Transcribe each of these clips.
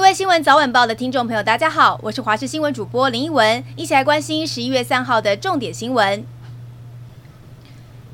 各位新闻早晚报的听众朋友，大家好，我是华视新闻主播林一文，一起来关心十一月三号的重点新闻。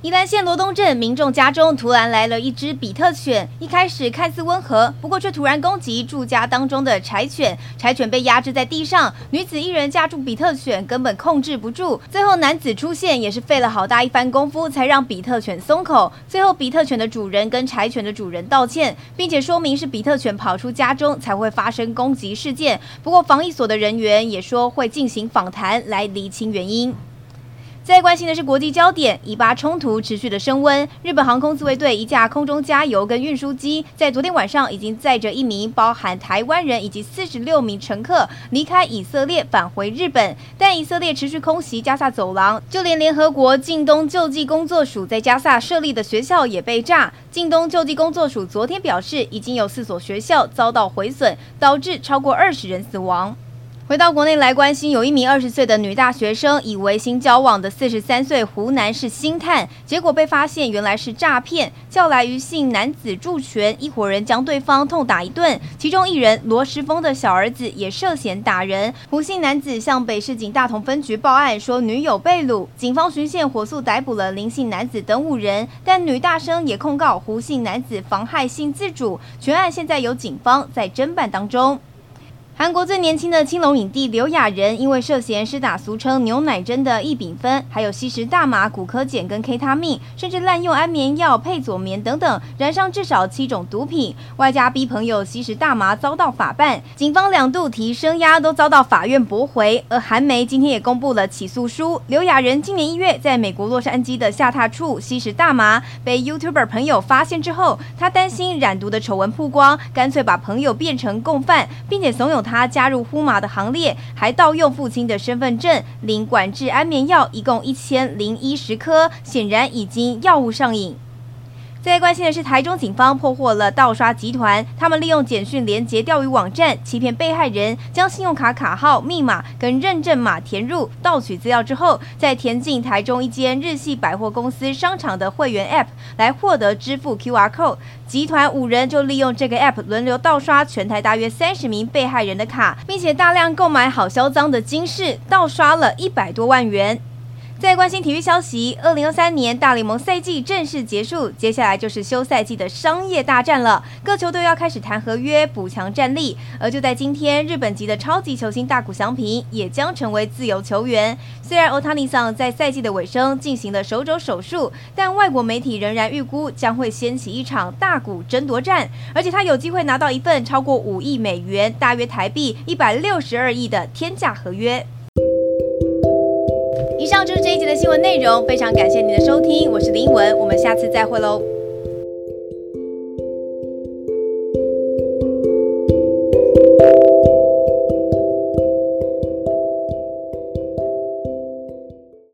宜兰县罗东镇民众家中突然来了一只比特犬，一开始看似温和，不过却突然攻击住家当中的柴犬，柴犬被压制在地上，女子一人架住比特犬，根本控制不住。最后男子出现，也是费了好大一番功夫，才让比特犬松口。最后比特犬的主人跟柴犬的主人道歉，并且说明是比特犬跑出家中才会发生攻击事件。不过防疫所的人员也说会进行访谈来厘清原因。再关心的是国际焦点，以巴冲突持续的升温。日本航空自卫队一架空中加油跟运输机，在昨天晚上已经载着一名包含台湾人以及四十六名乘客离开以色列返回日本。但以色列持续空袭加萨走廊，就连联合国近东救济工作署在加萨设立的学校也被炸。近东救济工作署昨天表示，已经有四所学校遭到毁损，导致超过二十人死亡。回到国内来关心，有一名二十岁的女大学生以为新交往的四十三岁湖南是星探，结果被发现原来是诈骗，叫来余姓男子助拳，一伙人将对方痛打一顿。其中一人罗时峰的小儿子也涉嫌打人。胡姓男子向北市警大同分局报案说女友被掳，警方巡线火速逮捕了林姓男子等五人，但女大生也控告胡姓男子妨害性自主。全案现在由警方在侦办当中。韩国最年轻的青龙影帝刘亚仁，因为涉嫌施打俗称牛奶针的异丙酚，还有吸食大麻、古柯碱跟 K 他命，甚至滥用安眠药、配佐眠等等，染上至少七种毒品，外加逼朋友吸食大麻，遭到法办。警方两度提声押，都遭到法院驳回。而韩媒今天也公布了起诉书，刘亚仁今年一月在美国洛杉矶的下榻处吸食大麻，被 YouTuber 朋友发现之后，他担心染毒的丑闻曝光，干脆把朋友变成共犯，并且怂恿。他加入呼马的行列，还盗用父亲的身份证领管制安眠药，一共一千零一十颗，显然已经药物上瘾。最关心的是，台中警方破获了盗刷集团。他们利用简讯连结钓鱼网站，欺骗被害人，将信用卡卡号、密码跟认证码填入，盗取资料之后，再填进台中一间日系百货公司商场的会员 App 来获得支付 QR code。集团五人就利用这个 App 轮流盗刷全台大约三十名被害人的卡，并且大量购买好销赃的金饰，盗刷了一百多万元。在关心体育消息，二零二三年大联盟赛季正式结束，接下来就是休赛季的商业大战了。各球队要开始谈合约，补强战力。而就在今天，日本籍的超级球星大谷翔平也将成为自由球员。虽然欧塔尼桑在赛季的尾声进行了手肘手术，但外国媒体仍然预估将会掀起一场大谷争夺战，而且他有机会拿到一份超过五亿美元，大约台币一百六十二亿的天价合约。以上就是这一集的新闻内容，非常感谢您的收听，我是林文，我们下次再会喽。